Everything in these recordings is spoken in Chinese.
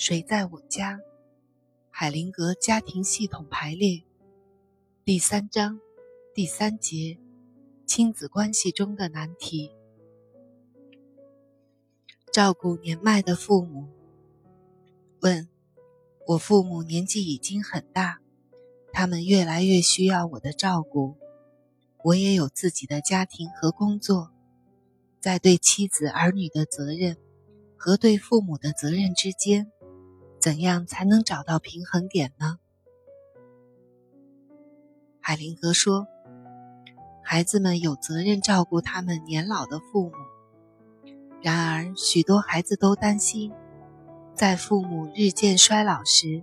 谁在我家？海灵格家庭系统排列第三章第三节：亲子关系中的难题。照顾年迈的父母。问：我父母年纪已经很大，他们越来越需要我的照顾。我也有自己的家庭和工作，在对妻子儿女的责任和对父母的责任之间，怎样才能找到平衡点呢？海灵格说：“孩子们有责任照顾他们年老的父母。然而，许多孩子都担心，在父母日渐衰老时，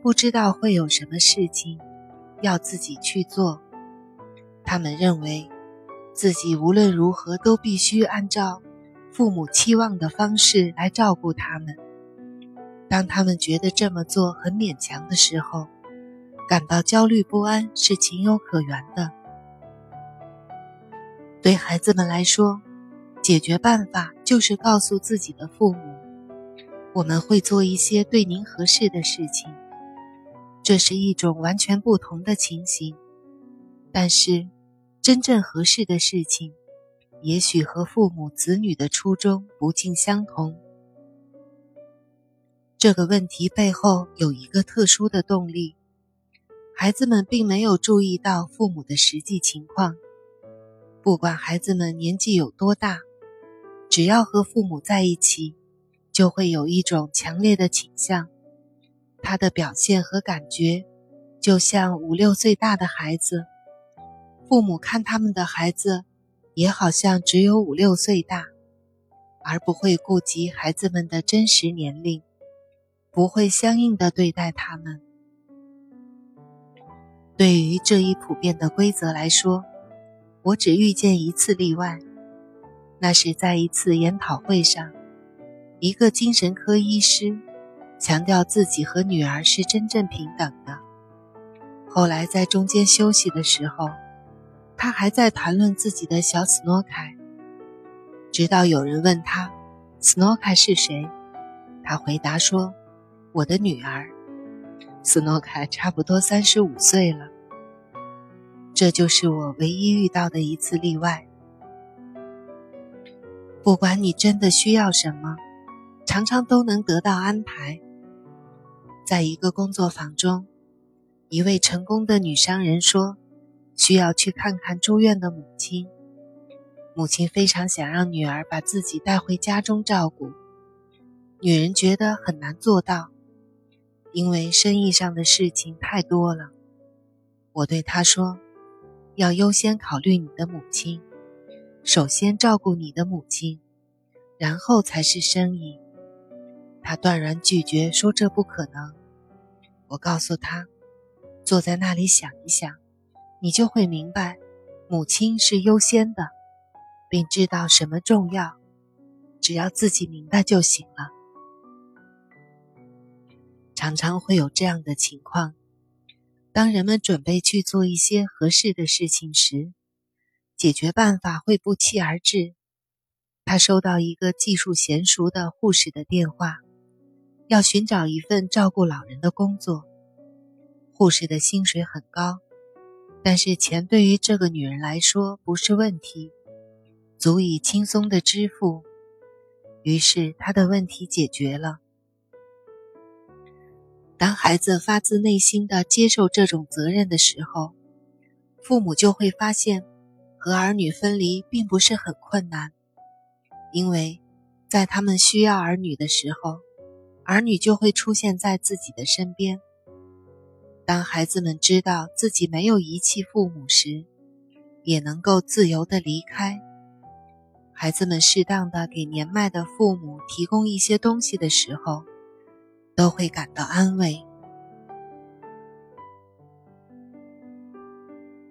不知道会有什么事情要自己去做。他们认为，自己无论如何都必须按照父母期望的方式来照顾他们。当他们觉得这么做很勉强的时候，”感到焦虑不安是情有可原的。对孩子们来说，解决办法就是告诉自己的父母：“我们会做一些对您合适的事情。”这是一种完全不同的情形。但是，真正合适的事情，也许和父母子女的初衷不尽相同。这个问题背后有一个特殊的动力。孩子们并没有注意到父母的实际情况。不管孩子们年纪有多大，只要和父母在一起，就会有一种强烈的倾向。他的表现和感觉，就像五六岁大的孩子。父母看他们的孩子，也好像只有五六岁大，而不会顾及孩子们的真实年龄，不会相应的对待他们。对于这一普遍的规则来说，我只遇见一次例外，那是在一次研讨会上，一个精神科医师强调自己和女儿是真正平等的。后来在中间休息的时候，他还在谈论自己的小斯诺凯，直到有人问他：“斯诺凯是谁？”他回答说：“我的女儿。”斯诺凯差不多三十五岁了，这就是我唯一遇到的一次例外。不管你真的需要什么，常常都能得到安排。在一个工作坊中，一位成功的女商人说，需要去看看住院的母亲。母亲非常想让女儿把自己带回家中照顾，女人觉得很难做到。因为生意上的事情太多了，我对他说：“要优先考虑你的母亲，首先照顾你的母亲，然后才是生意。”他断然拒绝说：“这不可能。”我告诉他：“坐在那里想一想，你就会明白，母亲是优先的，并知道什么重要。只要自己明白就行了。”常常会有这样的情况：当人们准备去做一些合适的事情时，解决办法会不期而至。他收到一个技术娴熟的护士的电话，要寻找一份照顾老人的工作。护士的薪水很高，但是钱对于这个女人来说不是问题，足以轻松的支付。于是他的问题解决了。当孩子发自内心的接受这种责任的时候，父母就会发现，和儿女分离并不是很困难，因为，在他们需要儿女的时候，儿女就会出现在自己的身边。当孩子们知道自己没有遗弃父母时，也能够自由的离开。孩子们适当的给年迈的父母提供一些东西的时候。都会感到安慰。